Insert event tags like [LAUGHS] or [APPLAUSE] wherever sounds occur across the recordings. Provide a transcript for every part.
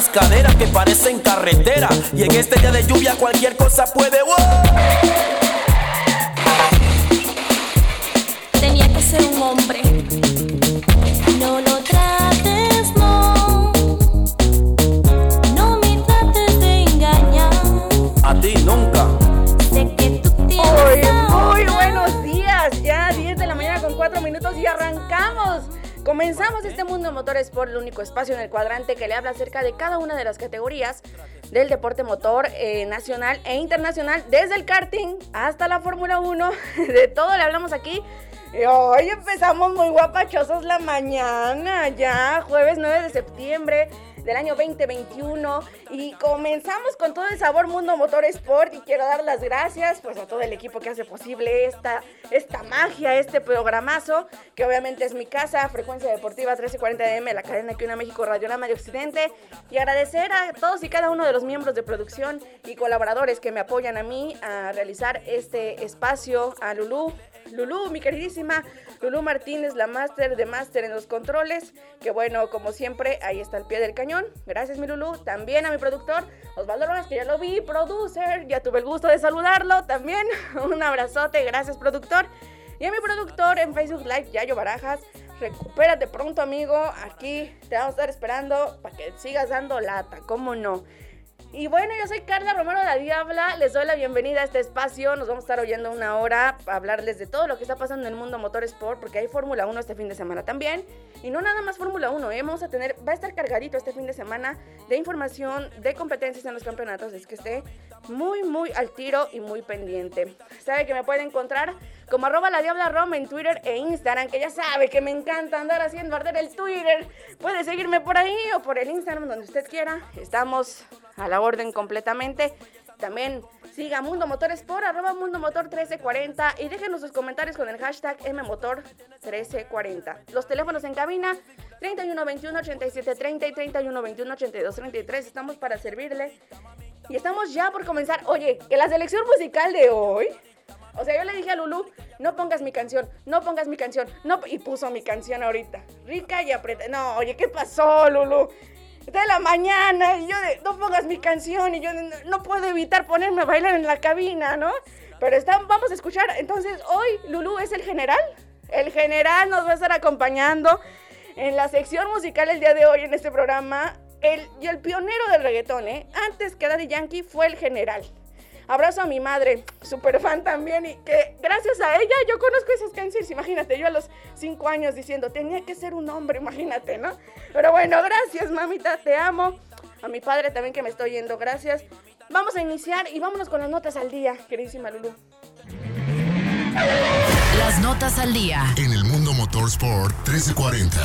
Unas caderas que parecen carretera. Y en este día de lluvia cualquier cosa puede. Tenía que ser un hombre. Comenzamos este mundo motor sport, el único espacio en el cuadrante que le habla acerca de cada una de las categorías del deporte motor eh, nacional e internacional, desde el karting hasta la Fórmula 1. [LAUGHS] De todo le hablamos aquí. Y hoy empezamos muy guapachosos la mañana, ya jueves 9 de septiembre del año 2021 y comenzamos con todo el sabor Mundo Motor Sport y quiero dar las gracias pues a todo el equipo que hace posible esta, esta magia, este programazo que obviamente es mi casa, Frecuencia Deportiva 1340 AM, la cadena que una México Radiorama de Occidente. Y agradecer a todos y cada uno de los miembros de producción y colaboradores que me apoyan a mí a realizar este espacio, a Lulú, Lulú, mi queridísima Lulú Martínez, la máster de máster en los controles, que bueno, como siempre, ahí está al pie del cañón. Gracias, mi Lulú. También a mi productor, Osvaldo Rojas, que ya lo vi, producer, ya tuve el gusto de saludarlo también. [LAUGHS] Un abrazote, gracias, productor. Y a mi productor en Facebook Live, Yayo Barajas. Recupérate pronto, amigo. Aquí te vamos a estar esperando para que sigas dando lata, ¿cómo no? Y bueno, yo soy Carla Romero la Diabla, les doy la bienvenida a este espacio, nos vamos a estar oyendo una hora para hablarles de todo lo que está pasando en el mundo motor sport, porque hay Fórmula 1 este fin de semana también, y no nada más Fórmula 1, ¿eh? vamos a tener, va a estar cargadito este fin de semana de información, de competencias en los campeonatos, es que esté muy, muy al tiro y muy pendiente. Sabe que me puede encontrar como arroba la Diabla Rom en Twitter e Instagram, que ya sabe que me encanta andar haciendo arder el Twitter, puede seguirme por ahí o por el Instagram, donde usted quiera, estamos a la orden completamente. También siga Mundo Motor Sport, arroba Mundo Motor 1340 y déjenos sus comentarios con el hashtag MMotor 1340. Los teléfonos en cabina 3121 8730 y 3121 8233. Estamos para servirle. Y estamos ya por comenzar. Oye, que la selección musical de hoy. O sea, yo le dije a Lulu, no pongas mi canción, no pongas mi canción, no, y puso mi canción ahorita. Rica y apretada. No, oye, ¿qué pasó, Lulu? De la mañana y yo no pongas mi canción y yo no puedo evitar ponerme a bailar en la cabina, ¿no? Pero vamos a escuchar, entonces hoy Lulu es el general, el general nos va a estar acompañando en la sección musical el día de hoy en este programa, el, y el pionero del reggaetón, ¿eh? Antes que Daddy Yankee fue el general. Abrazo a mi madre, súper fan también, y que gracias a ella yo conozco esas canciones. Imagínate, yo a los cinco años diciendo, tenía que ser un hombre, imagínate, ¿no? Pero bueno, gracias, mamita, te amo. A mi padre también que me estoy yendo, gracias. Vamos a iniciar y vámonos con las notas al día, queridísima Lulu. Las notas al día. En el Mundo Motorsport 1340.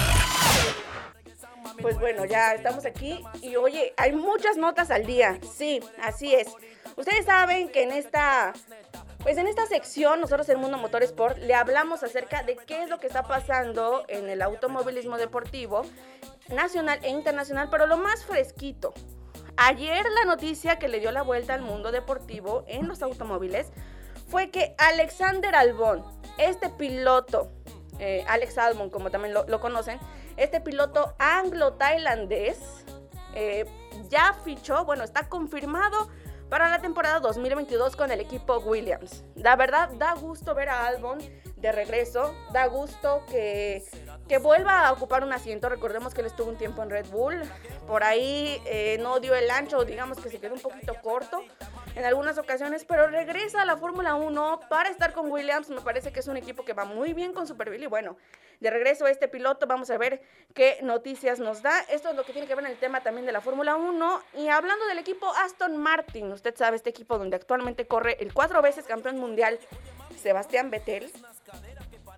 Pues bueno, ya estamos aquí y oye, hay muchas notas al día. Sí, así es. Ustedes saben que en esta pues en esta sección nosotros en Mundo Motor Sport le hablamos acerca de qué es lo que está pasando en el automovilismo deportivo nacional e internacional, pero lo más fresquito. Ayer la noticia que le dio la vuelta al mundo deportivo en los automóviles fue que Alexander Albon, este piloto, eh, Alex Albon como también lo, lo conocen, este piloto anglo-tailandés eh, ya fichó, bueno, está confirmado para la temporada 2022 con el equipo Williams. La verdad, da gusto ver a Albon de regreso, da gusto que, que vuelva a ocupar un asiento. Recordemos que él estuvo un tiempo en Red Bull, por ahí eh, no dio el ancho, digamos que se quedó un poquito corto en algunas ocasiones, pero regresa a la Fórmula 1 para estar con Williams. Me parece que es un equipo que va muy bien con Superville y bueno, de regreso a este piloto vamos a ver qué noticias nos da. Esto es lo que tiene que ver en el tema también de la Fórmula 1 y hablando del equipo Aston Martin, usted sabe este equipo donde actualmente corre el cuatro veces campeón mundial Sebastián Vettel.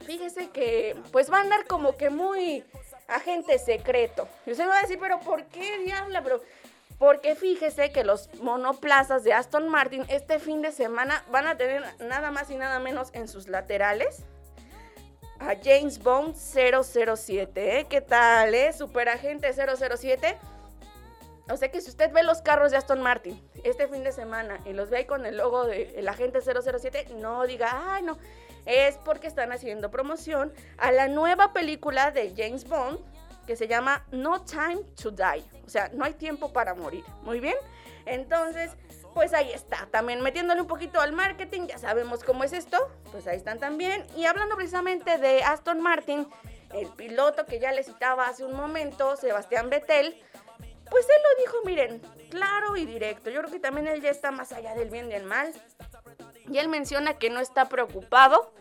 Fíjese que pues va a andar como que muy agente secreto. Y usted me va a decir, pero ¿por qué diabla? Pero porque fíjese que los monoplazas de Aston Martin este fin de semana van a tener nada más y nada menos en sus laterales a James Bond 007. ¿eh? ¿Qué tal, eh? Superagente 007. O sea que si usted ve los carros de Aston Martin este fin de semana y los ve con el logo del agente 007, no diga, ay, no. Es porque están haciendo promoción a la nueva película de James Bond que se llama No Time to Die. O sea, no hay tiempo para morir. Muy bien. Entonces, pues ahí está. También metiéndole un poquito al marketing, ya sabemos cómo es esto. Pues ahí están también. Y hablando precisamente de Aston Martin, el piloto que ya le citaba hace un momento, Sebastián Vettel, pues él lo dijo, miren, claro y directo. Yo creo que también él ya está más allá del bien y del mal. Y él menciona que no está preocupado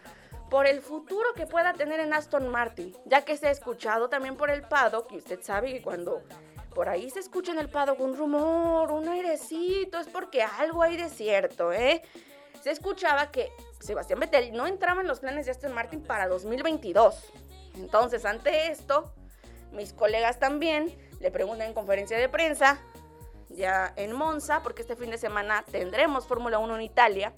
por el futuro que pueda tener en Aston Martin, ya que se ha escuchado también por el paddock, y usted sabe que cuando por ahí se escucha en el paddock un rumor, un airecito, es porque algo hay de cierto, ¿eh? Se escuchaba que Sebastián Vettel no entraba en los planes de Aston Martin para 2022. Entonces, ante esto, mis colegas también le preguntan en conferencia de prensa, ya en Monza, porque este fin de semana tendremos Fórmula 1 en Italia.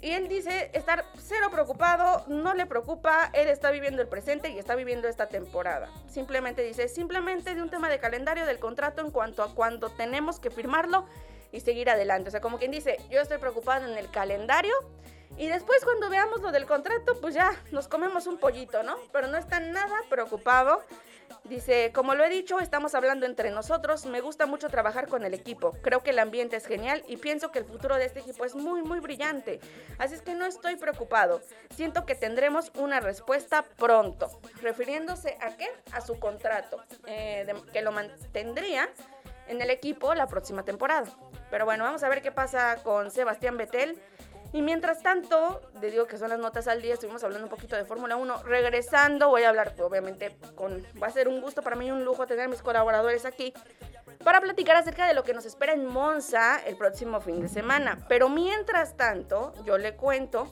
Y él dice estar cero preocupado, no le preocupa, él está viviendo el presente y está viviendo esta temporada. Simplemente dice, simplemente de un tema de calendario del contrato en cuanto a cuando tenemos que firmarlo y seguir adelante. O sea, como quien dice, yo estoy preocupado en el calendario y después cuando veamos lo del contrato, pues ya nos comemos un pollito, ¿no? Pero no está nada preocupado Dice, como lo he dicho, estamos hablando entre nosotros, me gusta mucho trabajar con el equipo, creo que el ambiente es genial y pienso que el futuro de este equipo es muy, muy brillante. Así es que no estoy preocupado, siento que tendremos una respuesta pronto, refiriéndose a qué? A su contrato, eh, que lo mantendría en el equipo la próxima temporada. Pero bueno, vamos a ver qué pasa con Sebastián Vettel. Y mientras tanto, le digo que son las notas al día, estuvimos hablando un poquito de Fórmula 1. Regresando, voy a hablar, obviamente, con. Va a ser un gusto para mí, un lujo tener a mis colaboradores aquí para platicar acerca de lo que nos espera en Monza el próximo fin de semana. Pero mientras tanto, yo le cuento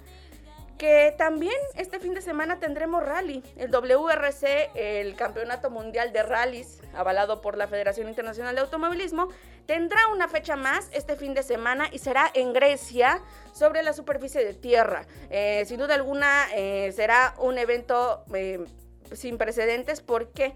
que también este fin de semana tendremos rally. El WRC, el Campeonato Mundial de Rallys, avalado por la Federación Internacional de Automovilismo, tendrá una fecha más este fin de semana y será en Grecia sobre la superficie de tierra. Eh, sin duda alguna eh, será un evento eh, sin precedentes porque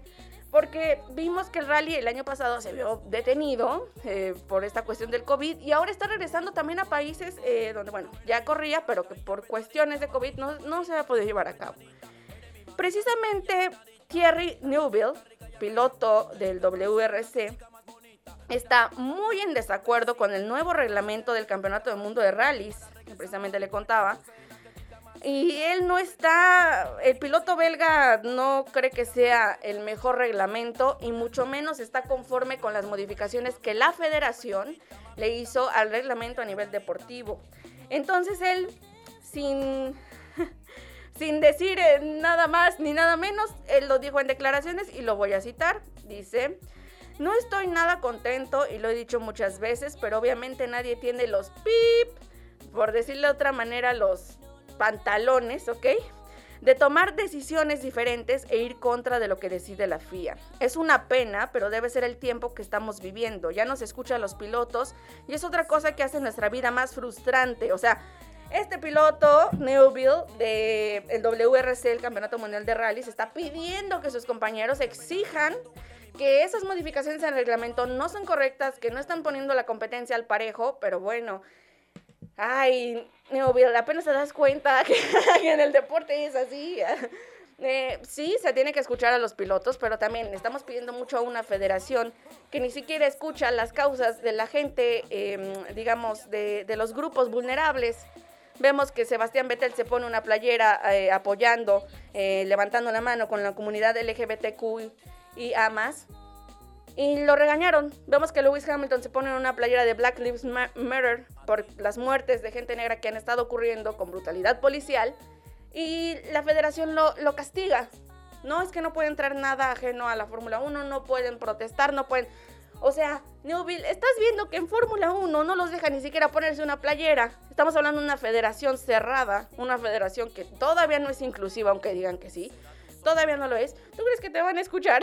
porque vimos que el rally el año pasado se vio detenido eh, por esta cuestión del COVID y ahora está regresando también a países eh, donde, bueno, ya corría, pero que por cuestiones de COVID no, no se ha podido llevar a cabo. Precisamente Thierry Neuville, piloto del WRC, está muy en desacuerdo con el nuevo reglamento del Campeonato del Mundo de Rallys, que precisamente le contaba, y él no está, el piloto belga no cree que sea el mejor reglamento y mucho menos está conforme con las modificaciones que la federación le hizo al reglamento a nivel deportivo. Entonces él, sin, [LAUGHS] sin decir eh, nada más ni nada menos, él lo dijo en declaraciones y lo voy a citar. Dice, no estoy nada contento y lo he dicho muchas veces, pero obviamente nadie tiene los pip, por decirlo de otra manera, los pantalones, ¿ok? De tomar decisiones diferentes e ir contra de lo que decide la FIA. Es una pena, pero debe ser el tiempo que estamos viviendo. Ya no se escucha a los pilotos y es otra cosa que hace nuestra vida más frustrante. O sea, este piloto, Neuville, del el WRC, el Campeonato Mundial de Rallys, está pidiendo que sus compañeros exijan que esas modificaciones el reglamento no son correctas, que no están poniendo la competencia al parejo, pero bueno, ay, Neoville, apenas te das cuenta [LAUGHS] que en el deporte es así. [LAUGHS] Eh, sí, se tiene que escuchar a los pilotos, pero también estamos pidiendo mucho a una federación que ni siquiera escucha las causas de la gente, em, digamos, de, los grupos vulnerables. Vemos que Sebastián Vettel se pone una playera eh, apoyando, eh, levantando la mano con la comunidad LGBTQ y a más. Y lo regañaron. Vemos que Lewis Hamilton se pone en una playera de Black Lives Matter por las muertes de gente negra que han estado ocurriendo con brutalidad policial. Y la federación lo, lo castiga. No es que no puede entrar nada ajeno a la Fórmula 1, no pueden protestar, no pueden... O sea, Newville, estás viendo que en Fórmula 1 no los deja ni siquiera ponerse una playera. Estamos hablando de una federación cerrada, una federación que todavía no es inclusiva, aunque digan que sí. Todavía no lo es. ¿Tú crees que te van a escuchar?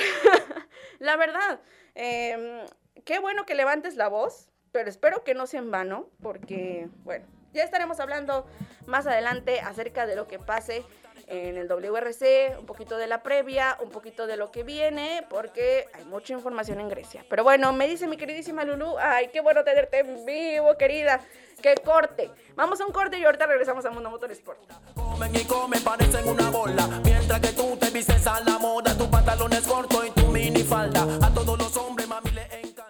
[LAUGHS] la verdad, em, qué bueno que levantes la voz, pero espero que no sea en vano, porque, bueno, ya estaremos hablando más adelante acerca de lo que pase en el WRC, un poquito de la previa, un poquito de lo que viene, porque hay mucha información en Grecia. Pero bueno, me dice mi queridísima Lulu, ay, qué bueno tenerte en vivo, querida. Que corte. Vamos a un corte y ahorita regresamos a Mundo Motor Sport. Comen y comen, parecen una bola. Mientras que tú te vistes a la moda, tu pantalón es corto y tu mini falda. A todos los hombres, mami, le encanta.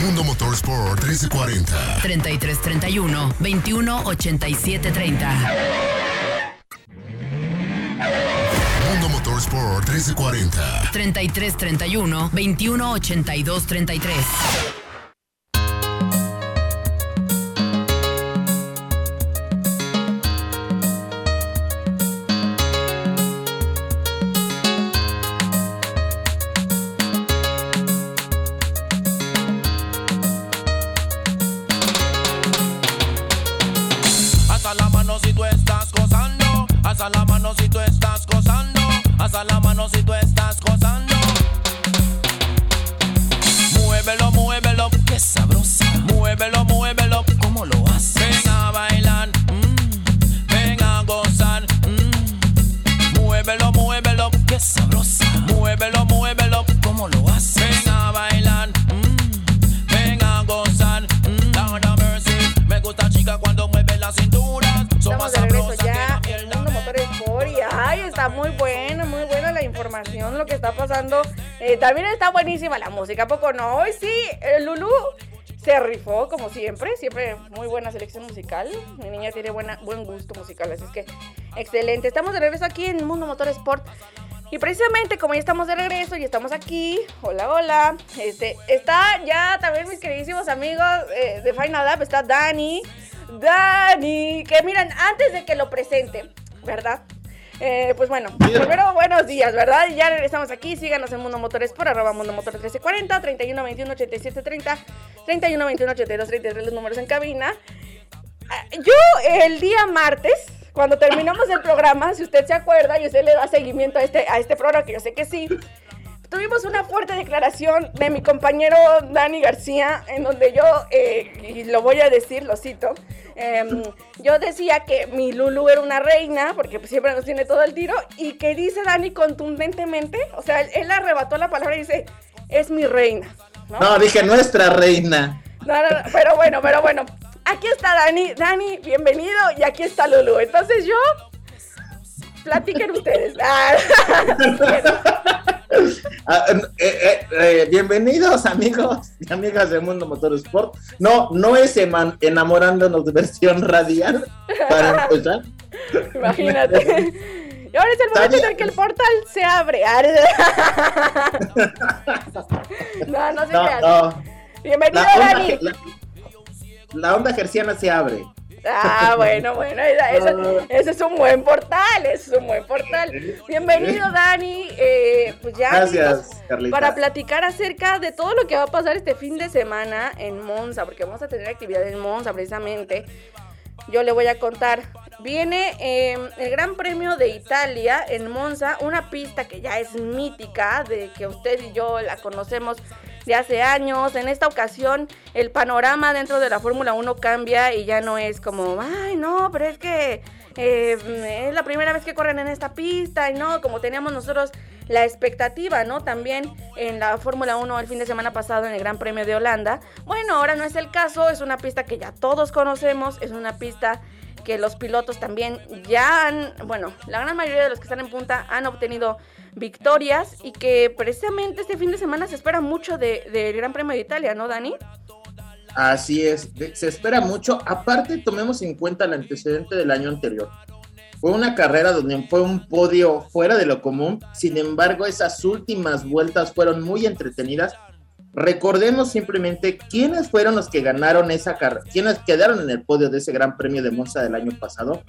Mundo Motorsport 1340. 3331 21 87 30. Mundo Motorsport 1340. 3331 21 música, ¿a poco no? Hoy sí, Lulu se rifó como siempre, siempre muy buena selección musical. Mi niña tiene buena, buen gusto musical, así que excelente. Estamos de regreso aquí en Mundo Motor Sport. Y precisamente como ya estamos de regreso y estamos aquí, hola, hola, este, está ya también mis queridísimos amigos eh, de Final Lab, está Dani, Dani, que miren, antes de que lo presente, ¿verdad? Eh, pues bueno, primero buenos días, ¿verdad? Ya regresamos aquí, síganos en Mundo Motores por arroba Mundo Motor 1340, 31 21 87 30, 31 21 82 33 los números en cabina. Ah, Yo el día martes, cuando terminamos el programa, si usted se acuerda y usted le da seguimiento a este, a este programa, que yo sé que sí, tuvimos una fuerte declaración de mi compañero Dani García, en donde yo, eh, y lo voy a decir, lo cito, em, yo decía que mi Lulu era una reina, porque pues, siempre nos tiene todo el tiro, y que dice Dani contundentemente, o sea, él, él arrebató la palabra y dice, es mi reina. ¿no? No, dije nuestra reina. No, no, no, pero bueno, pero bueno. Aquí está Dani. Dani, bienvenido. Y aquí está Lulu. Entonces yo. Platiquen ustedes. Ah, [LAUGHS] Ah, eh, eh, eh, bienvenidos amigos y amigas de Mundo Motor Sport. No, no es enamorándonos de versión radial para empezar. Imagínate. Y ahora es el momento en el que el portal se abre. [LAUGHS] No, no se No, crean. no. Bienvenido, La onda, Dani. la, la onda gerciana se abre. Ah, [LAUGHS] bueno, bueno, ese es un buen portal, ese es un buen portal. Bienvenido, Dani. Eh, pues ya Gracias, Carlita. para platicar acerca de todo lo que va a pasar este fin de semana en Monza, porque vamos a tener actividad en Monza precisamente. Yo le voy a contar. Viene eh, el Gran Premio de Italia en Monza, una pista que ya es mítica, de que usted y yo la conocemos de hace años. En esta ocasión el panorama dentro de la Fórmula 1 cambia y ya no es como, ay, no, pero es que eh, es la primera vez que corren en esta pista y no, como teníamos nosotros la expectativa, ¿no? También en la Fórmula 1 el fin de semana pasado en el Gran Premio de Holanda. Bueno, ahora no es el caso, es una pista que ya todos conocemos, es una pista que los pilotos también ya han, bueno, la gran mayoría de los que están en punta han obtenido victorias y que precisamente este fin de semana se espera mucho de- del Gran Premio de Italia, ¿no, Dani? Así es, de- se espera mucho. Aparte, tomemos en cuenta el antecedente del año anterior. Fue una carrera donde fue un podio fuera de lo común. Sin embargo, esas últimas vueltas fueron muy entretenidas. Recordemos simplemente quiénes fueron los que ganaron esa carrera, quiénes quedaron en el podio de ese Gran Premio de Monza del año pasado.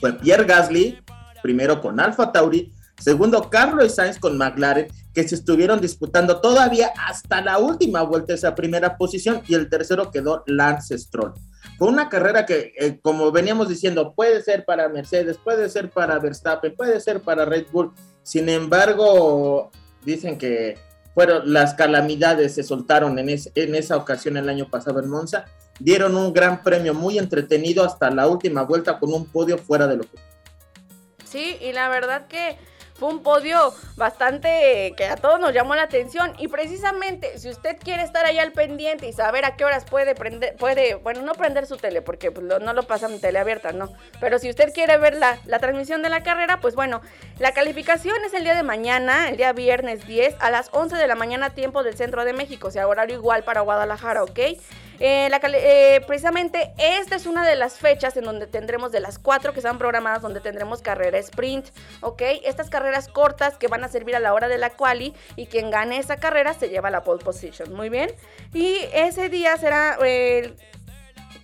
Fue Pierre Gasly, primero con Alfa Tauri, segundo Carlos Sainz con McLaren, que se estuvieron disputando todavía hasta la última vuelta esa primera posición y el tercero quedó Lance Stroll. Fue una carrera que, eh, como veníamos diciendo, puede ser para Mercedes, puede ser para Verstappen, puede ser para Red Bull. Sin embargo, dicen que fueron las calamidades se soltaron en, en esa ocasión el año pasado en Monza. Dieron un gran premio muy entretenido hasta la última vuelta con un podio fuera de lo que. Sí, y la verdad que fue un podio bastante que a todos nos llamó la atención y precisamente si usted quiere estar ahí al pendiente y saber a qué horas puede prender, puede, bueno, no prender su tele porque pues, no lo pasan en tele abierta, no, pero si usted quiere ver la, la transmisión de la carrera, pues bueno, la calificación es el día de mañana, el día viernes 10 a las 11 de la mañana tiempo del centro de México, o sea, horario igual para Guadalajara, ¿ok? Eh, eh, precisamente esta es una de las fechas en donde tendremos de las cuatro que están programadas, donde tendremos carrera sprint, ¿ok? Estas carreras cortas que van a servir a la hora de la quali y quien gane esa carrera se lleva la pole position, muy bien. Y ese día será el eh,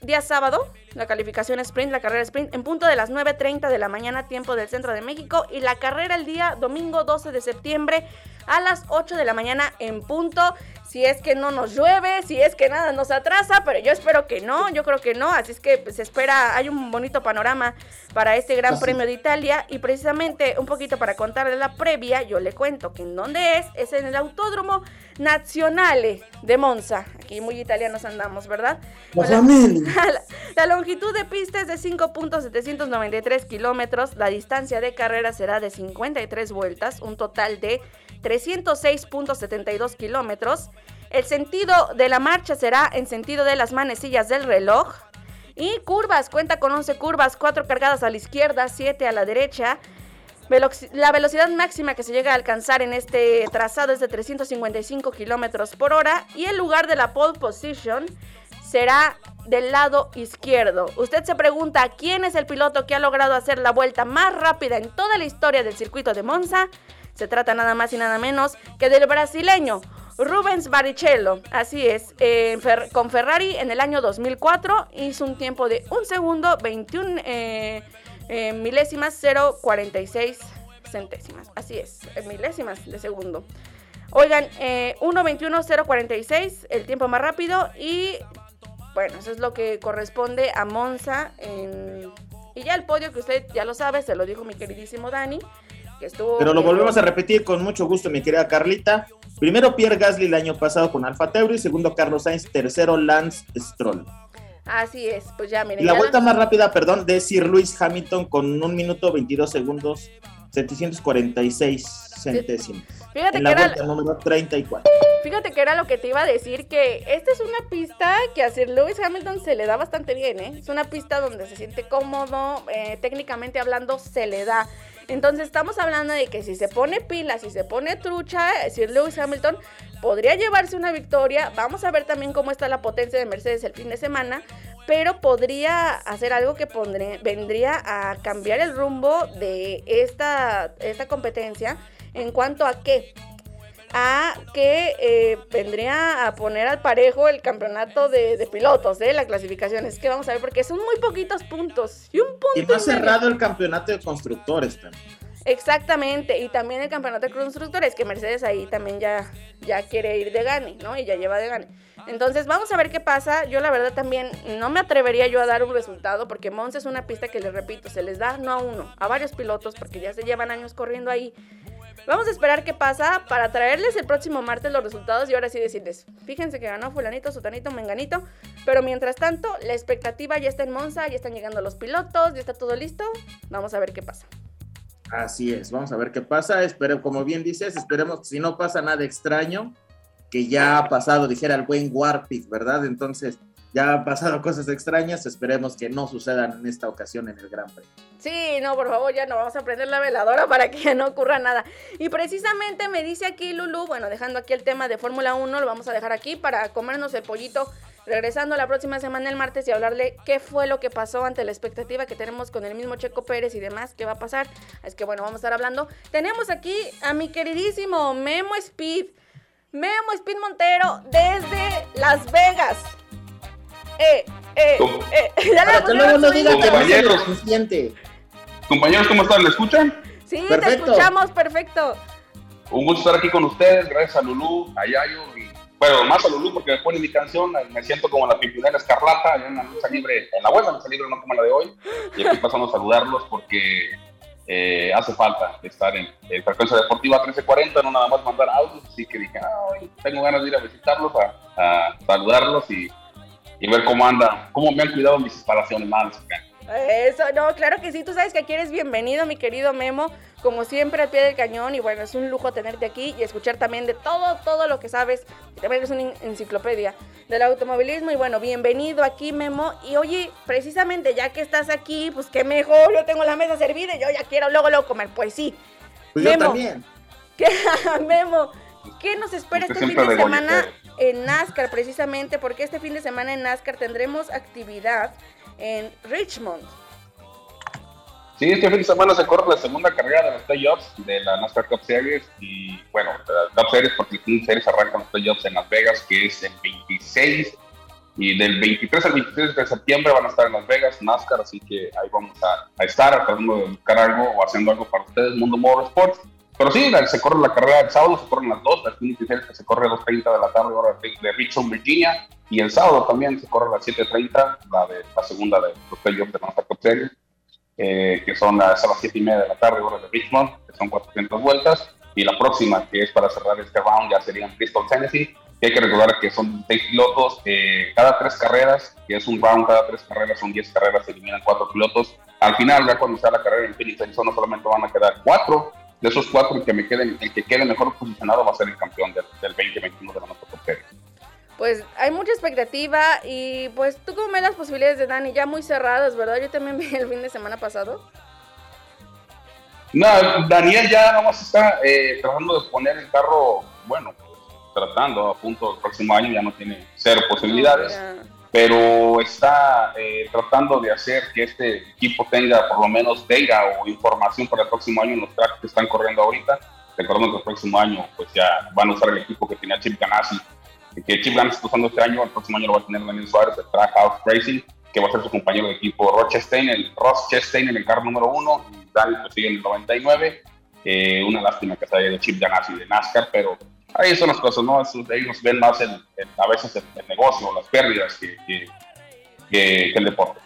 día sábado, la calificación sprint, la carrera sprint, en punto de las 9.30 de la mañana, tiempo del centro de México, y la carrera el día domingo 12 de septiembre a las 8 de la mañana en punto. Si es que no nos llueve, si es que nada nos atrasa, pero yo espero que no, yo creo que no, así es que pues, se espera, hay un bonito panorama para este Gran Premio de Italia. Y precisamente un poquito para contarle la previa, yo le cuento que en dónde es, es en el Autódromo Nazionale de Monza, aquí muy italianos andamos, ¿verdad? [LAUGHS] La, la, longitud de pista es de 5.793 kilómetros, la distancia de carrera será de 53 vueltas, un total de 306.72 kilómetros. El sentido de la marcha será en sentido de las manecillas del reloj. Y curvas, cuenta con 11 curvas, 4 cargadas a la izquierda, 7 a la derecha. la velocidad máxima que se llega a alcanzar en este trazado es de 355 kilómetros por hora. Y el lugar de la pole position será del lado izquierdo. Usted se pregunta quién es el piloto que ha logrado hacer la vuelta más rápida en toda la historia del circuito de Monza. Se trata nada más y nada menos que del brasileño Rubens Barrichello. Así es, con Ferrari en el año 2004 hizo un tiempo de 1 segundo 21 eh, eh, milésimas 046 centésimas. Así es, eh, milésimas de segundo. Oigan, 1.21.046, el tiempo más rápido y bueno, eso es lo que corresponde a Monza. y ya el podio que usted ya lo sabe, se lo dijo mi queridísimo Dani. Pero lo volvemos a repetir con mucho gusto, mi querida Carlita. Primero Pierre Gasly el año pasado con Alfa Tauri, segundo Carlos Sainz, tercero Lance Stroll. Así es, pues ya miren. Y la vuelta más rápida, perdón, de Sir Lewis Hamilton con un minuto 22 segundos, 746 centésimos. Fíjate en la que vuelta era, número 34. Fíjate que era lo que te iba a decir, que esta es una pista que a Sir Lewis Hamilton se le da bastante bien, ¿eh? Es una pista donde se siente cómodo, eh, técnicamente hablando se le da. Entonces estamos hablando de que si se pone pila, si se pone trucha, Sir Lewis Hamilton podría llevarse una victoria. Vamos a ver también cómo está la potencia de Mercedes el fin de semana, pero podría hacer algo que vendría a cambiar el rumbo de esta, esta competencia en cuanto a qué a que eh, vendría a poner al parejo el campeonato de, pilotos, ¿eh? la clasificación. Es que vamos a ver, porque son muy poquitos puntos. Y un punto. Y ha cerrado el campeonato de constructores también. Exactamente, y también el campeonato de constructores, que Mercedes ahí también ya, ya quiere ir de gane, ¿no? Y ya lleva de gane. Entonces vamos a ver qué pasa. Yo la verdad también no me atrevería yo a dar un resultado porque Mons es una pista que les repito, se les da no a uno, a varios pilotos porque ya se llevan años corriendo ahí. Vamos a esperar qué pasa para traerles el próximo martes los resultados y ahora sí decirles, fíjense que ganó fulanito, sotanito, menganito, pero mientras tanto la expectativa ya está en Monza, ya están llegando los pilotos, ya está todo listo, vamos a ver qué pasa. Así es, vamos a ver qué pasa, espero, como bien dices, esperemos que si no pasa nada extraño, que ya ha pasado, dijera el buen Warpig, ¿verdad? Entonces, ya han pasado cosas extrañas, esperemos que no sucedan en esta ocasión en el Gran Premio. Sí, no, por favor, ya no vamos a prender la veladora para que ya [LAUGHS] no ocurra nada. Y precisamente me dice aquí Lulu, bueno, dejando aquí el tema de Fórmula 1, lo vamos a dejar aquí para comernos el pollito. Regresando la próxima semana el martes y hablarle qué fue lo que pasó ante la expectativa que tenemos con el mismo Checo Pérez y demás, qué va a pasar. Es que bueno, vamos a estar hablando. Tenemos aquí a mi queridísimo Memo Speed, Memo Speed Montero desde Las Vegas. Eh, eh, eh. Ya que luego no diga que compañeros, Compañeros, ¿cómo están? ¿Me escuchan? Sí, te escuchamos, perfecto. un gusto estar aquí con ustedes, gracias a Lulú, a Yayo, y bueno, más a Lulú porque me pone mi canción, me siento como la Pimpinela Escarlata, en la lucha libre, en la buena lucha libre, no como la de hoy, y aquí pasamos a saludarlos porque eh, hace falta estar en, Frecuencia Deportiva 1340, no nada más mandar audios, así que dije, tengo ganas de ir a visitarlos, a, saludarlos y, y, ver cómo anda, cómo me han cuidado mis instalaciones más. Eso, no, claro que sí, tú sabes que aquí eres bienvenido, mi querido Memo, como siempre al pie del cañón y bueno, es un lujo tenerte aquí y escuchar también de todo, todo lo que sabes, también eres una enciclopedia del automovilismo y bueno, bienvenido aquí Memo y oye, precisamente ya que estás aquí, pues qué mejor, yo tengo la mesa servida y yo ya quiero luego luego comer, pues sí. Pues Memo, yo también. ¿qué, [LAUGHS] Memo, ¿qué nos espera este fin de semana en NASCAR precisamente? Porque este fin de semana en NASCAR tendremos actividad en Richmond. Sí, este fin de semana se corre la segunda carrera de los playoffs de la NASCAR Cup Series y bueno, la Cup Series porque el Series arranca los playoffs en Las Vegas que es el 26 y del 23 al 26 de septiembre van a estar en Las Vegas NASCAR, así que ahí vamos a, estar tratando de buscar algo o haciendo algo para ustedes, Mundo Motorsports. Pero sí, se corre la carrera el sábado, se corren las dos, fin de que se corre a las 2.30 de la tarde, hora de Richmond, Virginia, y el sábado también se corre a las 7.30, la, de, la segunda de los playoffs de NASCAR Cup Series. Eh, que son a, las 7 y media de la tarde, hora de Richmond, que son 400 vueltas. Y la próxima, que es para cerrar este round, ya sería en Bristol, Tennessee. Hay que recordar que son 6 pilotos, eh, cada tres carreras, que es un round, cada tres carreras son 10 carreras, se eliminan 4 pilotos. Al final, ya cuando sea la carrera en Phoenix, Arizona, solamente van a quedar 4. De esos 4, el que, me quede, el que quede mejor posicionado va a ser el campeón del, del 2021 de la Moto pues hay mucha expectativa y pues tú cómo ves las posibilidades de Dani, ya muy cerradas, ¿verdad? Yo también vi el fin de semana pasado. No, Daniel ya nomás está eh, tratando de poner el carro, bueno, tratando a punto el próximo año, ya no tiene cero posibilidades, pero está eh, tratando de hacer que este equipo tenga por lo menos data o información para el próximo año en los tracks que están corriendo ahorita. Recordemos que el próximo año pues ya van a usar el equipo que tenía Chip Ganassi que Chip Ganassi está usando este año, el próximo año lo va a tener Daniel Suárez de Trackhouse Racing, que va a ser su compañero de equipo Ross Chastain, el Ross Chastain en el carro número uno, y Dani pues, sigue en el 99. Eh, una lástima que se haya ido Chip Ganassi de NASCAR, pero ahí son las cosas, ¿no? Nos ven más el, a veces el, negocio, las pérdidas que el deporte.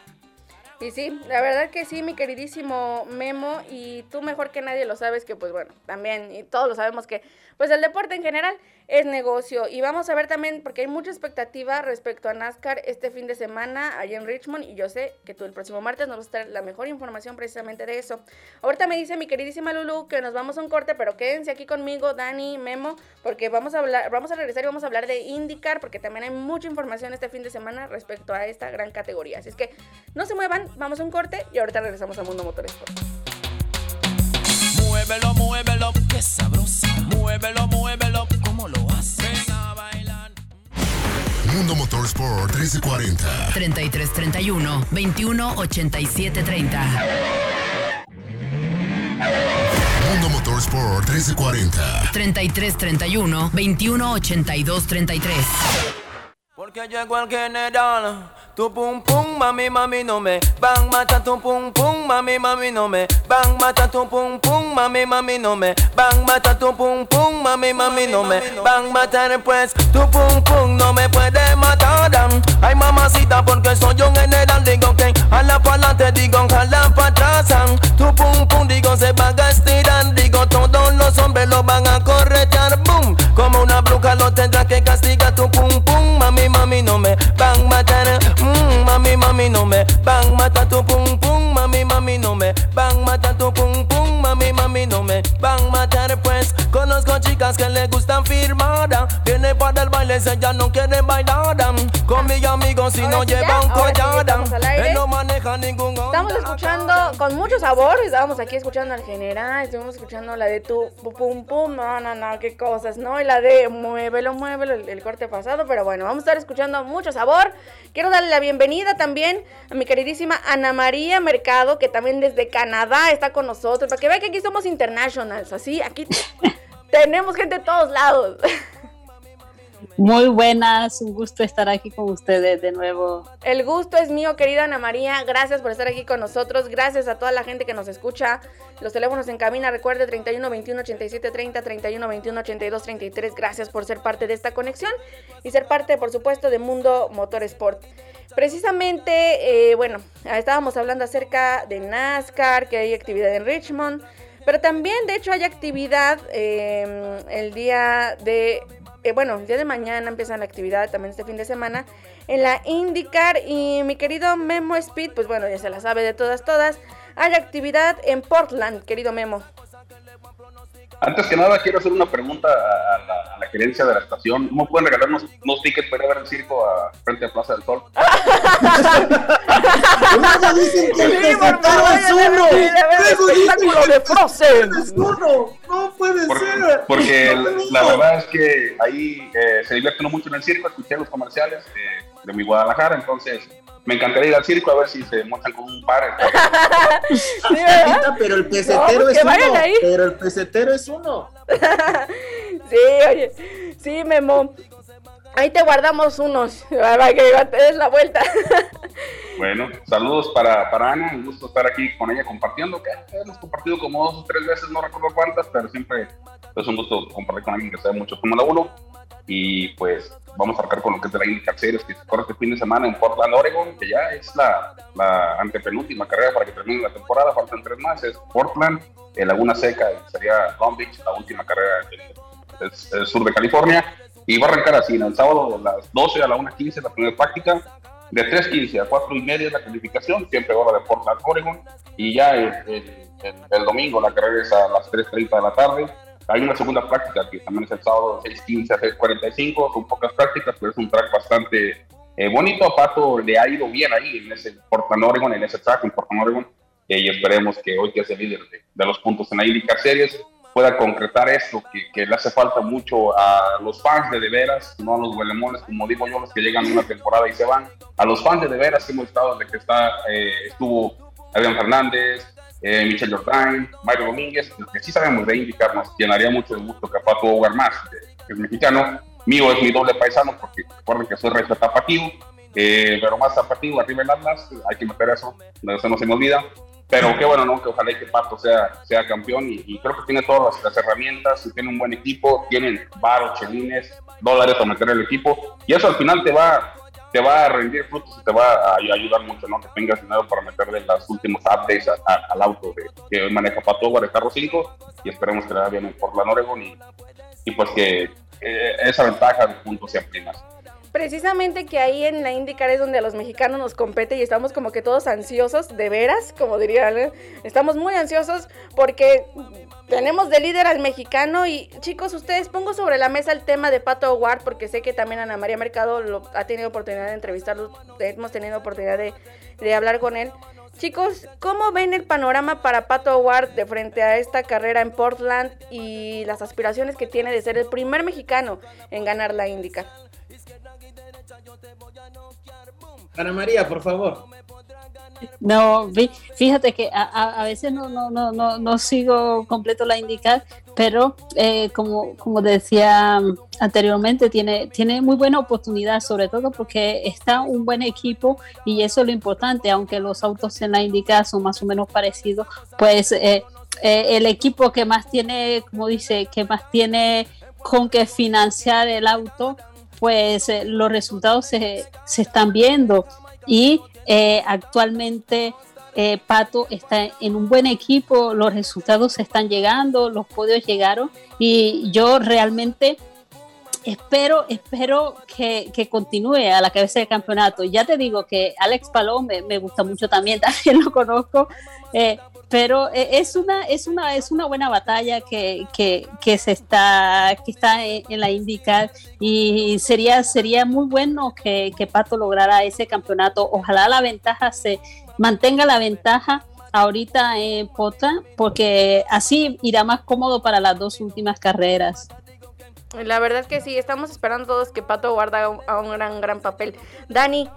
Y sí, la verdad que sí, mi queridísimo Memo, y tú mejor que nadie lo sabes que pues bueno, también, y todos lo sabemos que pues el deporte en general es negocio. Y vamos a ver también, porque hay mucha expectativa respecto a NASCAR este fin de semana allá en Richmond. Y yo sé que tú el próximo martes nos vas a traer la mejor información precisamente de eso. Ahorita me dice mi queridísima Lulu que nos vamos a un corte, pero quédense aquí conmigo, Dani, Memo, porque vamos a hablar, vamos a regresar y vamos a hablar de IndyCar, porque también hay mucha información este fin de semana respecto a esta gran categoría. Así es que no se muevan, vamos a un corte y ahorita regresamos a Mundo Motorsport. Muévelo, muévelo, qué sabrosa. Muévelo, muévelo, ¿cómo lo hace? Ven a bailar. Mundo Motorsport 1340. 3331 218730. Mundo Motorsport 1340. 3331 218233. Porque llegó el general. Tu pum pum, mami, mami, no me bang mata tu pum pum, mami, mami, no me bang mata tu pum pum, mami, mami, no me bang mata tu pum pum, mami, mami, no me bang matar. Pues tu pum pum no me puede matar. Ay mamacita porque soy un general. Digo que a la te digo jala para atrás. Tu pum pum digo se va a estirar, digo todos los hombres lo van a corretear, boom. Como una bruja lo tendrá bang mata tu pum pum, mami, mami, no me bang mata tu pum pum, mami, mami, no me bang matar pues. Conozco chicas que le gustan firmada, viene para el baile, ella no quiere bailar. Con mi amigo si no lleva un collar, Estamos escuchando con mucho sabor, estábamos aquí escuchando al general, estuvimos escuchando la de tu pum pum, no, no, no, qué cosas, ¿no? Y la de muévelo, muévelo, el, el corte pasado, pero bueno, vamos a estar escuchando mucho sabor. Quiero darle la bienvenida también a mi queridísima Ana María Mercado, que también desde Canadá está con nosotros, para que vean que aquí somos internationals, así, aquí tenemos gente de todos lados. [LAUGHS] Muy buenas, un gusto estar aquí con ustedes de nuevo. El gusto es mío, querida Ana María. Gracias por estar aquí con nosotros. Gracias a toda la gente que nos escucha. Los teléfonos en cabina, recuerde 31 21 87 30, 31 21 82 33. Gracias por ser parte de esta conexión y ser parte, por supuesto, de Mundo Motorsport. Precisamente, eh, bueno, estábamos hablando acerca de NASCAR, que hay actividad en Richmond. Pero también, de hecho, hay actividad eh, el día de eh, bueno, el día de mañana empieza la actividad, también este fin de semana, en la IndyCar. Y mi querido Memo Speed, pues bueno, ya se la sabe de todas, todas. Hay actividad en Portland, querido Memo. Antes que nada, quiero hacer una pregunta a la, a la gerencia de la estación. ¿Cómo pueden regalarnos unos tickets para ir a ver el circo a frente a Plaza del Sol? [LAUGHS] Luego dicen que el Sí, ya me uno. Luego dicen que de Frozen. uno. No puede Por- ser. porque No, la verdad es que ahí eh, se divierte uno mucho en el circo, escuché los comerciales de, de mi Guadalajara, entonces me encantaría ir al circo a ver si se muestran con un par. [LAUGHS] Sí, pero el pesetero No, pues es uno. ahí. Pero el pesetero es uno. [LAUGHS] Sí, oye. Sí, Memo. Ahí te guardamos unos. [LAUGHS] Para que te des la vuelta. Bueno, saludos para, para Ana, un gusto estar aquí con ella compartiendo, que hemos compartido como dos o tres veces, no recuerdo cuántas, pero siempre es un gusto compartir con alguien que sabe mucho Fórmula 1. Y pues vamos a arrancar con lo que es de la IndyCar Series, que se corre este fin de semana en Portland, Oregon, que ya es la, la antepenúltima carrera para que termine la temporada, faltan tres más, es Portland, eh, Laguna Seca y sería Long Beach, la última carrera del, sur de California. Y va a arrancar así, ¿no? el sábado a las 12 a la 1.15 la primera práctica, de 3.15 a 4 y media la calificación, siempre hora de Portland, Oregon, y ya el, el- el- el domingo la carrera es a las 3.30 de la tarde. Hay una segunda práctica que también es el sábado de 6.15 a 6.45, son pocas prácticas, pero es un track bastante eh, bonito. Pato le ha ido bien ahí en ese Portland, Oregon, en ese track en Portland, Oregon, eh, y esperemos que hoy que es el líder de, de los puntos en la IndyCar Series pueda concretar esto que, que le hace falta mucho a los fans de de veras, no a los huelemones, como digo yo, los que llegan una temporada y se van, a los fans de de veras que hemos estado desde que está, eh, estuvo Adrián Fernández, eh, Michel Jordain, Mario Domínguez, los que sí sabemos de indicar, nos llenaría mucho de gusto que Pato Hogar más, que es mexicano, mío es mi doble paisano, porque recuerden que soy rey de tapatío, eh, pero más tapatío, arriba el Atlas, hay que meter eso, eso no se me olvida, pero qué bueno, ¿no? Que ojalá que Pato sea, sea campeón y, y creo que tiene todas las, las herramientas, y tiene un buen equipo, tienen varos, chelines, dólares para meter el equipo y eso al final te va, te va a rendir frutos y te va a, ay- ayudar mucho, ¿no? Que tengas dinero para meterle los últimos updates a- al auto de, que hoy maneja Pato el carro 5 y esperemos que le vaya bien en Portland, Oregon y, y pues que eh, esa ventaja de puntos se más. Precisamente que ahí en la IndyCar es donde a los mexicanos nos compete y estamos como que todos ansiosos, de veras, como dirían. ¿eh? Estamos muy ansiosos porque tenemos de líder al mexicano y chicos, ustedes pongo sobre la mesa el tema de Pato Howard porque sé que también Ana María Mercado lo, ha tenido oportunidad de entrevistarlo, hemos tenido oportunidad de, hablar con él. Chicos, ¿cómo ven el panorama para Pato Howard de frente a esta carrera en Portland y las aspiraciones que tiene de ser el primer mexicano en ganar la IndyCar? Ana María, por favor. No, fíjate que a, a- veces no, no, no, no, no sigo completo la indicar, pero eh, como, como decía anteriormente, tiene, tiene muy buena oportunidad, sobre todo porque está un buen equipo y eso es lo importante, aunque los autos en la indicar son más o menos parecidos, pues eh, eh, el equipo que más tiene, como dice, que más tiene con que financiar el auto, pues eh, los resultados se, se están viendo y eh, actualmente eh, Pato está en un buen equipo, los resultados están llegando, los podios llegaron y yo realmente espero, espero que, que continúe a la cabeza del campeonato. Ya te digo que Alex Palom me, me gusta mucho también, [LAUGHS] también lo conozco, eh, pero eh, es una, es una, es una buena batalla que, que, que se está, que está en, en la IndyCar y sería, sería muy bueno que, que Pato lograra ese campeonato. Ojalá la ventaja se mantenga la ventaja ahorita en Pota, porque así irá más cómodo para las dos últimas carreras. La verdad es que sí, estamos esperando todos que Pato guarda un, a un gran, gran papel. Dani,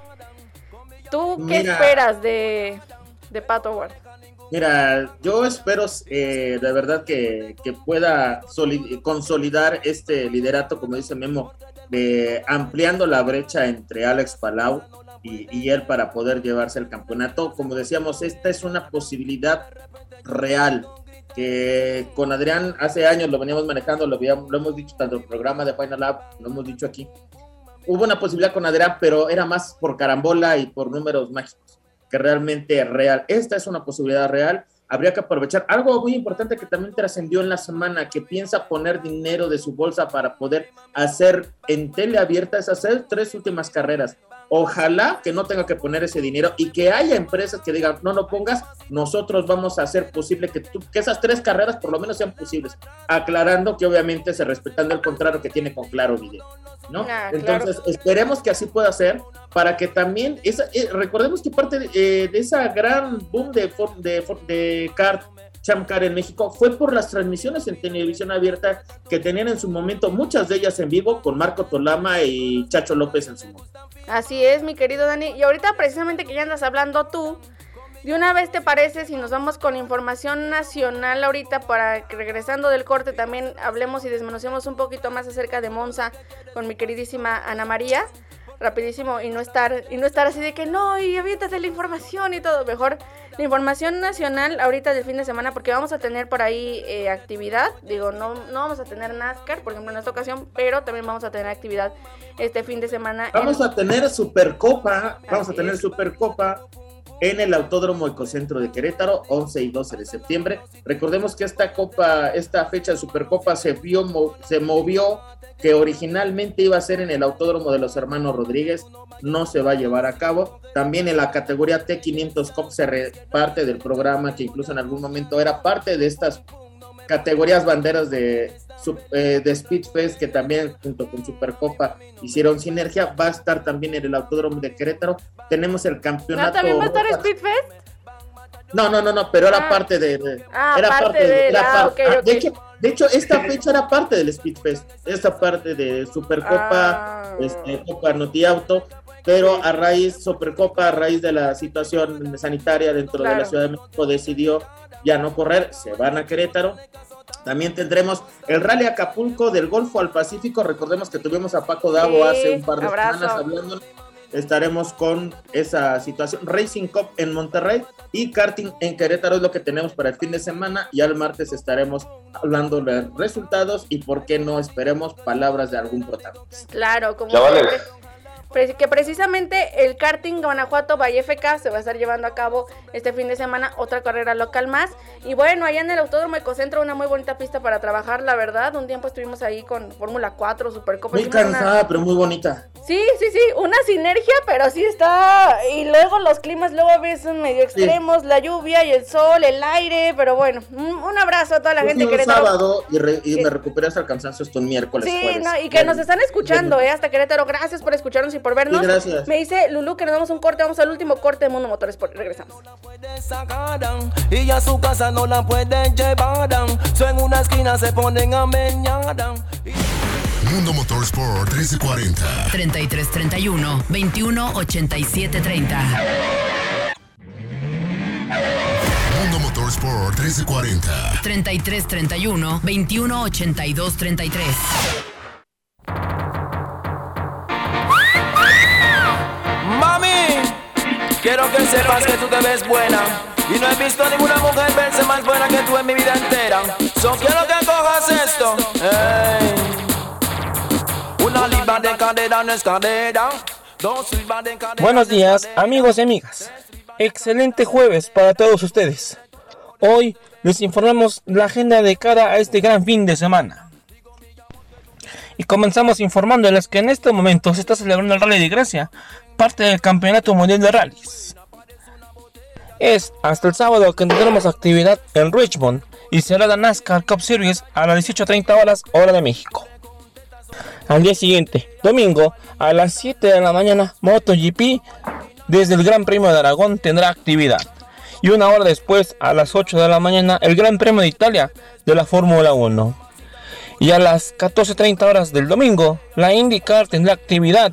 ¿tú qué Mira. esperas de, de Pato Ward? Mira, yo espero eh, de verdad que, que pueda soli- consolidar este liderato, como dice Memo, eh, ampliando la brecha entre Alex Palau y, y él para poder llevarse el campeonato. Como decíamos, esta es una posibilidad real que con Adrián hace años lo veníamos manejando, lo, habíamos- lo hemos dicho tanto en el programa de Final Lab, lo hemos dicho aquí. Hubo una posibilidad con Adrián, pero era más por carambola y por números mágicos que realmente real. Esta es una posibilidad real. Habría que aprovechar algo muy importante que también trascendió en la semana, que piensa poner dinero de su bolsa para poder hacer en tele abierta esas tres últimas carreras. Ojalá que no tenga que poner ese dinero y que haya empresas que digan, no lo pongas, nosotros vamos a hacer posible que, tú- que esas tres carreras por lo menos sean posibles, aclarando que obviamente se respetando el contrato que tiene con Claro Video, ¿no? Ah, Entonces, esperemos que así pueda ser para que también, esa, eh, recordemos que parte de, eh, de esa gran boom de, de, for- de kart, Champ Car en México fue por las transmisiones en televisión abierta que tenían en su momento, muchas de ellas en vivo, con Marco Tolama y Chacho López en su momento. Así es, mi querido Dani. Y ahorita precisamente que ya andas hablando tú, de una vez te parece si nos vamos con información nacional ahorita para que regresando del corte también hablemos y desmenuzamos un poquito más acerca de Monza con mi queridísima Ana María. Rapidísimo y no estar y no estar así de que no y aviéntate la información y todo. Mejor la información nacional ahorita del fin de semana porque vamos a tener por ahí eh, actividad. Digo, no, no vamos a tener NASCAR, por ejemplo, en esta ocasión, pero también vamos a tener actividad este fin de semana. en- Vamos a tener Supercopa, vamos Así a tener es. Supercopa en el Autódromo Ecocentro de Querétaro, 11 y 12 de septiembre. Recordemos que esta copa, esta fecha de Supercopa se vio, se movió, que originalmente iba a ser en el Autódromo de los Hermanos Rodríguez, no se va a llevar a cabo. También en la categoría T500 Cup se reparte del programa, que incluso en algún momento era parte de estas categorías banderas de, eh, de Speedfest, que también junto con Supercopa hicieron sinergia, va a estar también en el Autódromo de Querétaro. Tenemos el campeonato. ¿No también va a estar. Speedfest? No, no, no, no, pero era Ah. parte de. de- Ah, era parte de- era ah, par- ok, ah, ok. De, hecho, de hecho, esta fecha era parte del Speedfest. Esta parte de Supercopa, Ah. este, Copa Noti Auto. Pero a raíz, Supercopa, a raíz de la situación sanitaria dentro de Claro. la Ciudad de México, decidió ya no correr, se van a Querétaro. También tendremos el Rally Acapulco del Golfo al Pacífico. Recordemos que tuvimos a Paco Davo Sí, hace un par de abrazo. semanas hablando. Estaremos con esa situación. Racing Cup en Monterrey y karting en Querétaro es lo que tenemos para el fin de semana. Ya el martes estaremos hablando de resultados y por qué no esperemos palabras de algún protagonista. Claro, como Chavales. siempre. Que precisamente el karting Guanajuato Valle FK se va a estar llevando a cabo este fin de semana otra carrera local más y bueno allá en el Autódromo Ecocentro una muy bonita pista para trabajar la verdad un tiempo estuvimos ahí con Fórmula 4 Supercopa Muy una- cansada, pero muy bonita. Sí, sí, sí, una sinergia, pero sí está. Y luego los climas, luego a veces medio extremos, la lluvia y el sol, el aire, pero bueno, un, abrazo a toda la Yo gente que Querétaro. sábado y, re- y que- me recuperé hasta el cansancio hasta un miércoles. Sí, jueves. no, y que nos están escuchando, ¿eh? Hasta Querétaro. Gracias por escucharnos y por vernos. Sí, gracias. Me dice Lulu que nos damos un corte, vamos al último corte de Mundo Motorsport. Regresamos. y a su casa no la pueden llevar. En una esquina se ponen a meñar. Mundo Motorsport 1340. 3331 21 87 30. Mundo Motorsport 1340. 3331 21 quiero que sepas que tú te ves buena. Y no he visto a ninguna mujer verse más buena que tú en mi vida entera. So quiero que cojas esto. Ey. Una libra de cadera no es cadera. Dos libras de cadera. Buenos días, amigos y amigas. Excelente jueves para todos ustedes. Hoy les informamos la agenda de cara a este gran fin de semana. Y comenzamos informándoles que en este momento se está celebrando el Rally de Grecia, parte del Campeonato Mundial de Rallys. Es hasta el sábado que tendremos actividad en Richmond y será la NASCAR Cup Series a las 18.30 horas hora de México. Al día siguiente, domingo, a las 7 de la mañana, MotoGP desde el Gran Premio de Aragón tendrá actividad. Y una hora después, a las 8 de la mañana, el Gran Premio de Italia de la Fórmula 1. Y a las 14.30 horas del domingo, la IndyCar tendrá actividad.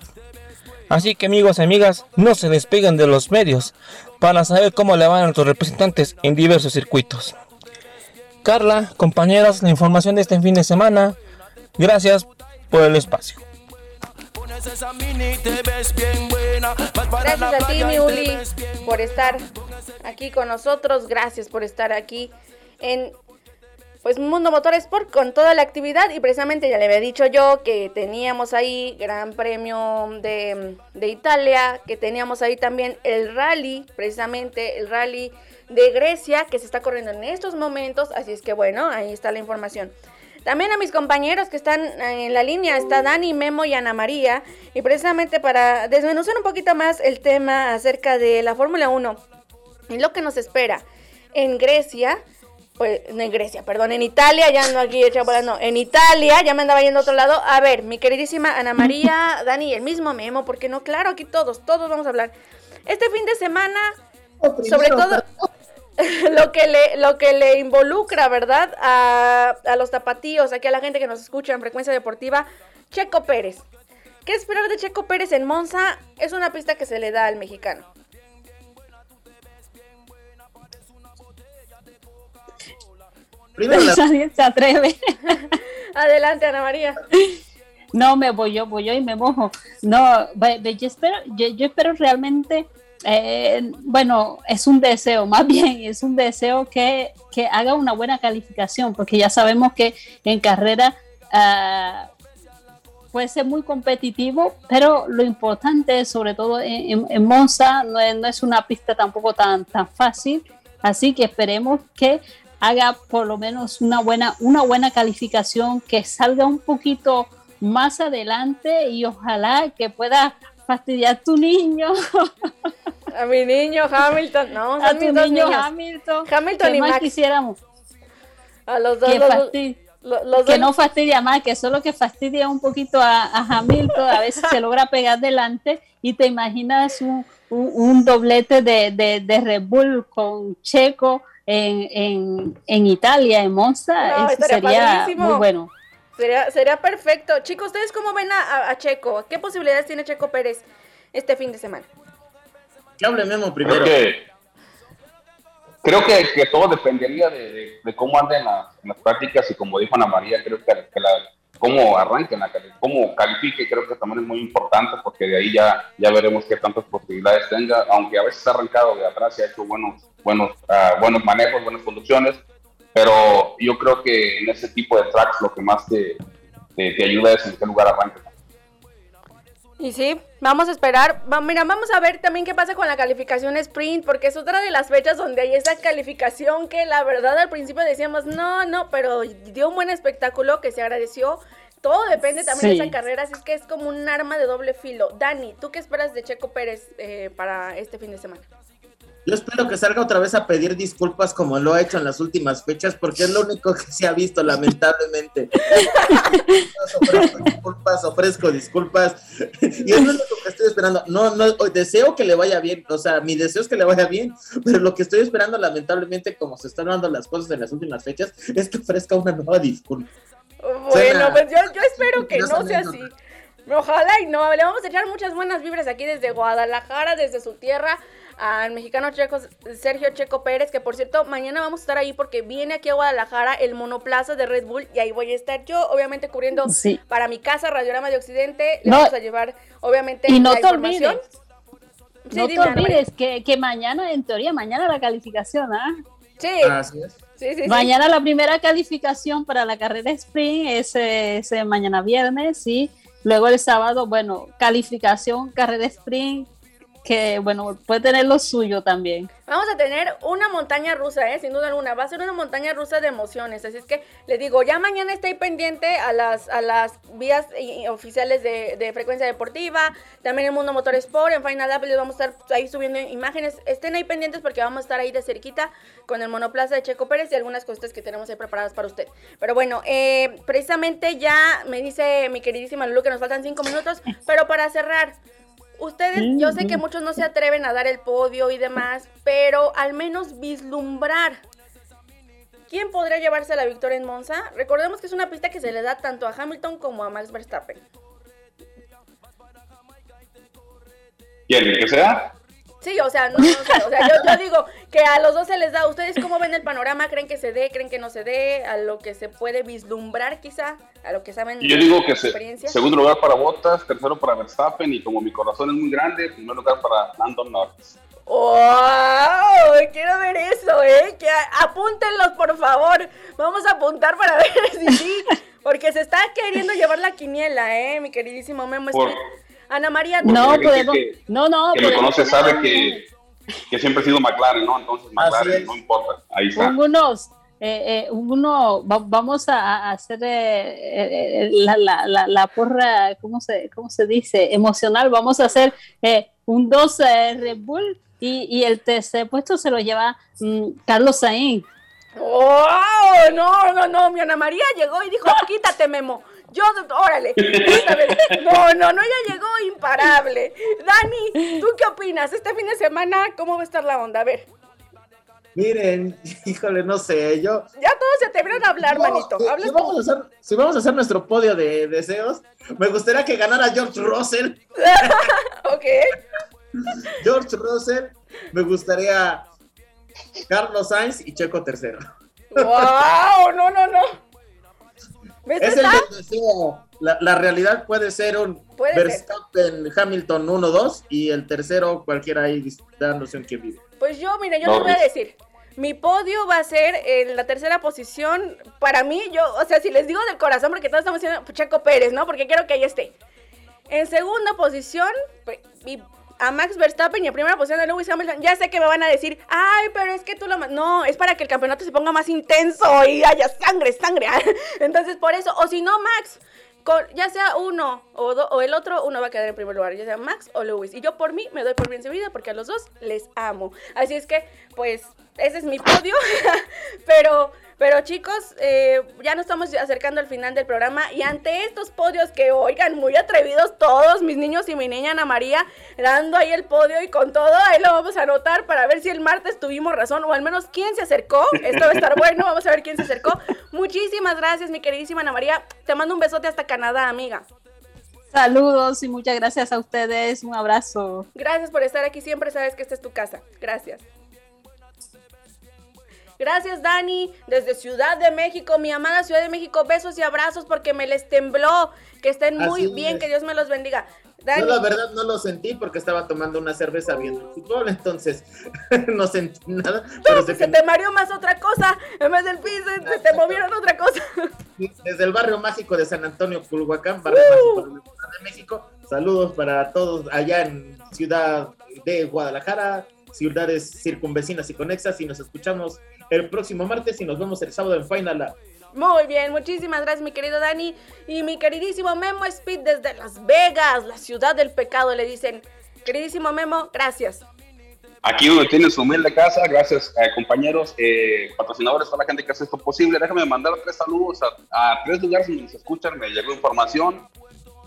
Así que amigos y amigas, no se despeguen de los medios para saber cómo le van a nuestros representantes en diversos circuitos. Carla, compañeros, la información de este fin de semana. Gracias por el espacio. Gracias a ti, mi Uli, por estar aquí con nosotros. Gracias por estar aquí en pues Mundo Motor Sport con toda la actividad. Y precisamente ya le había dicho yo que teníamos ahí Gran Premio de, de Italia, que teníamos ahí también el rally, precisamente el rally de Grecia que se está corriendo en estos momentos, así es que bueno, ahí está la información. También a mis compañeros que están en la línea, está Dani, Memo y Ana María, y precisamente para desmenuzar un poquito más el tema acerca de la Fórmula 1 y lo que nos espera en Grecia, pues no en Grecia, perdón, en Italia, ya no aquí hecha bola, no, en Italia, ya me andaba yendo a otro lado. A ver, mi queridísima Ana María, Dani, el mismo Memo, porque no, claro, aquí todos, todos vamos a hablar. Este fin de semana, sobre todo [LAUGHS] lo que le, lo que le involucra, ¿verdad? A, a los tapatíos, aquí a la gente que nos escucha en frecuencia deportiva, Checo Pérez. ¿Qué esperar de Checo Pérez en Monza? Es una pista que se le da al mexicano. Primero la- [LAUGHS] Nadie se atreve. [LAUGHS] Adelante, Ana María. No, me voy yo, voy yo y me mojo. No, yo espero, yo, yo espero realmente, eh, bueno, es un deseo, más [LAUGHS] bien, es un deseo que, que haga una buena calificación, porque ya sabemos que en carrera ah, puede ser muy competitivo, pero lo importante, sobre todo en, en- en Monza, no es, no es una pista tampoco tan, tan fácil, así que esperemos que haga por lo menos una buena, una buena calificación, que salga un poquito más adelante y ojalá que pueda fastidiar a tu niño, A mi niño Hamilton. No, a tu dos niño niños. Hamilton. Hamilton ¿Qué y más Max. quisiéramos? A los dos. Que, los, fasti- lo- los que dos- no fastidia más, que solo que fastidia un poquito a, a Hamilton, a veces se logra pegar delante y te imaginas un, un- un doblete de, de- de Red Bull con Checo en, en- en Italia, en Monza, No, eso sería padrísimo. muy bueno. Sería, sería perfecto. Chicos, ¿ustedes cómo ven a, a- Checo? ¿Qué posibilidades tiene Checo Pérez este fin de semana? Que hable Memo Creo primero. que, creo que, que todo dependería de, de- de cómo anden las, en las prácticas y como dijo Ana María, creo que, que la, cómo arranquen, la, cómo califique, creo que también es muy importante porque de ahí ya, ya veremos qué tantas posibilidades tenga, aunque a veces ha arrancado de atrás y ha hecho buenos, buenos, ah, buenos manejos, buenas conducciones, pero yo creo que en ese tipo de tracks lo que más te, te, te ayuda es en qué lugar arranques. Y sí, vamos a esperar. Va- mira, vamos a ver también qué pasa con la calificación sprint, porque es otra de las fechas donde hay esa calificación que la verdad al principio decíamos, no, no, pero dio un buen espectáculo que se agradeció. Todo depende también Sí. de esa carrera, así es que es como un arma de doble filo. Dani, ¿tú qué esperas de Checo Pérez eh, para este fin de semana? Yo espero que salga otra vez a pedir disculpas como lo ha hecho en las últimas fechas, porque es lo único que se ha visto, lamentablemente. ofrezco disculpas, ofrezco disculpas. Y es lo único que estoy esperando. No, no, deseo que le vaya bien. O sea, mi deseo es que le vaya bien, pero lo que estoy esperando, lamentablemente, como se están dando las cosas en las últimas fechas, es que ofrezca una nueva disculpa. Bueno, Suena- pues yo, yo espero que no sea así. Ojalá y no. Le vamos a echar muchas buenas vibras aquí desde Guadalajara, desde su tierra, al mexicano Checo, Sergio Checo Pérez, que por cierto, mañana vamos a estar ahí porque viene aquí a Guadalajara el monoplaza de Red Bull y ahí voy a estar yo, obviamente cubriendo Sí. para mi casa Radiorama de Occidente. Le No. vamos a llevar, obviamente, Y no la te información. olvides, Sí, no te olvides que, que mañana, en teoría, mañana la calificación, ¿ah? Sí, Así es. sí, sí, sí. Mañana la primera calificación para la carrera sprint es, eh, es, eh, mañana viernes y luego el sábado, bueno, calificación, carrera sprint, que bueno, puede tener lo suyo también. Vamos a tener una montaña rusa, ¿eh? sin duda alguna. Va a ser una montaña rusa de emociones. Así es que les digo, ya mañana ahí pendiente a las, a las vías eh, oficiales de, de frecuencia deportiva. También en Mundo Motor Sport, en Final Up les vamos a estar ahí subiendo imágenes. Estén ahí pendientes porque vamos a estar ahí de cerquita con el monoplaza de Checo Pérez y algunas cositas que tenemos ahí preparadas para usted. Pero bueno, eh, precisamente ya me dice mi queridísima Lulu que nos faltan cinco minutos. Pero para cerrar, Ustedes, yo sé que muchos no se atreven a dar el podio y demás, pero al menos vislumbrar quién podría llevarse la victoria en Monza. Recordemos que es una pista que se le da tanto a Hamilton como a Max Verstappen. ¿Quién? ¿El que sea? Sí, o sea, no, no sé, o sea, yo, yo digo que a los dos se les da. ¿Ustedes cómo ven el panorama? ¿Creen que se dé? ¿Creen que no se dé? A lo que se puede vislumbrar quizá, a lo que saben. Yo digo que se- segundo lugar para Bottas, tercero para Verstappen y como mi corazón es muy grande, primer lugar para Landon Norris. ¡Wow! Quiero ver eso, ¿eh? Que apúntenlos, por favor. Vamos a apuntar para ver [LAUGHS] si sí. Porque se está queriendo llevar la quiniela, ¿eh? Mi queridísimo Memo Por-. Ana María, No podemos, que- no, no. que me conoce sabe que, que siempre he sido McLaren, ¿no? Entonces McLaren no importa, ahí está. Unos, eh, eh, uno, va- vamos a, hacer eh, eh, la, la, la, la porra, ¿cómo se, ¿cómo se dice? Emocional. Vamos a hacer eh, un 2 Red Bull y, y el tercer puesto se lo lleva mm, Carlos Sainz. ¡Oh! No, no, no. Mi Ana María llegó y dijo: Quítate, Memo. Yo, órale. No, no, no, ella llegó imparable. Dani, ¿tú qué opinas? Este fin de semana, ¿cómo va a estar la onda? A ver, Miren, [LAUGHS] híjole, no sé, yo... ya todos se te vieron a hablar, manito. si, vamos a hacer, si vamos a hacer nuestro podio de deseos, me gustaría que ganara George Russell. [LAUGHS] Ok. George Russell, me gustaría Carlos Sainz y Checo tercero. ¡Wow! No, no, no. ¿Ves Es el deseo. La, la realidad puede ser un Puede ser. Verstappen Hamilton 1-2 y el tercero cualquiera ahí dándose un que vive. Pues yo, mire, yo les voy a decir. Mi podio va a ser en la tercera posición. Para mí, yo, o sea, si les digo del corazón, porque todos estamos diciendo Checo Pérez, ¿no? Porque quiero que ahí esté. En segunda posición, pues, y a Max Verstappen y en primera posición a Lewis Hamilton. Ya sé que me van a decir, ay, pero es que tú lo... ma-". No, es para que el campeonato se ponga más intenso y haya sangre, sangre. [LAUGHS] Entonces, por eso, o si no, Max, ya sea uno o el otro, uno va a quedar en primer lugar, ya sea Max o Lewis. Y yo por mí me doy por bien servida porque a los dos les amo. Así es que, pues, ese es mi podio. [LAUGHS] pero, pero chicos, eh, ya nos estamos acercando al final del programa y ante estos podios que, oigan, muy atrevidos todos, mis niños y mi niña Ana María, dando ahí el podio y con todo, ahí lo vamos a anotar para ver si el martes tuvimos razón o al menos quién se acercó. Esto va a estar bueno, vamos a ver quién se acercó. Muchísimas gracias, mi queridísima Ana María. Te mando un besote hasta Canadá, amiga. Saludos y muchas gracias a ustedes. Un abrazo. Gracias por estar aquí siempre, sabes que esta es tu casa. Gracias. Gracias, Dani, desde Ciudad de México, mi amada Ciudad de México. Besos y abrazos porque me les tembló. Que estén muy bien, que Dios me los bendiga. Dani, Yo la verdad no lo sentí porque estaba tomando una cerveza viendo el fútbol, entonces [LAUGHS] no sentí nada. Pero sé se te mareó más otra cosa. En vez del piso, se te movieron otra cosa. desde el barrio mágico de San Antonio, Culhuacán, barrio Uh. mágico de México, saludos para todos allá en Ciudad de Guadalajara, ciudades circunvecinas y conexas, y nos escuchamos el próximo martes y nos vemos el sábado en Final Lab. Muy bien, muchísimas gracias, mi querido Dani. Y mi queridísimo Memo Speed desde Las Vegas, la ciudad del pecado, le dicen. Queridísimo Memo, gracias. Aquí donde tienen su humilde casa, gracias eh, compañeros, eh, patrocinadores, toda la gente que hace esto posible. Déjame mandar tres saludos a, a tres lugares donde se escuchan, me llegó información.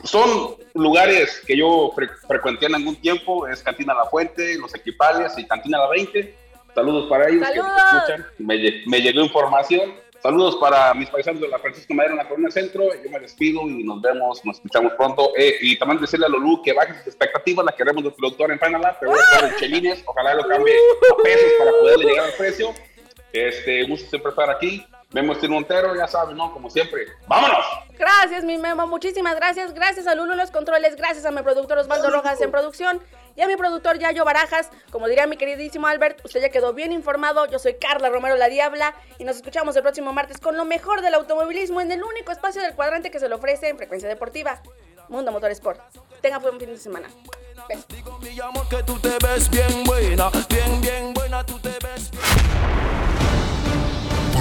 Son lugares que yo fre- frecuenté en algún tiempo, es Cantina La Fuente, Los Equipales y Cantina La 20. Saludos para ellos que nos ¡Saludos! escuchan, me, me llegó información. Saludos para mis paisanos de la Francisco Madero en la Corona Centro. Yo me despido y nos vemos, nos escuchamos pronto. Eh, y también decirle a Lulú que baje sus expectativas, la queremos del productor en Lab, pero voy a estar en chelines, ojalá lo cambie a pesos para poderle llegar al precio. Este, gusto siempre estar aquí. Memo Steve Montero, ya saben, ¿no? Como siempre. ¡Vámonos! Gracias, mi Memo. Muchísimas gracias. Gracias a Lulu los controles. Gracias a mi productor Osvaldo Rojas en producción. Y a mi productor Yayo Barajas. Como diría mi queridísimo Albert, usted ya quedó bien informado. Yo soy Carla Romero la Diabla. Y nos escuchamos el próximo martes con lo mejor del automovilismo en el único espacio del cuadrante que se le ofrece en frecuencia deportiva. Mundo Motor Sport. Tenga buen fin de semana. Digo, mi amor, que tú te ves bien buena, bien, bien buena, tú te ves bien.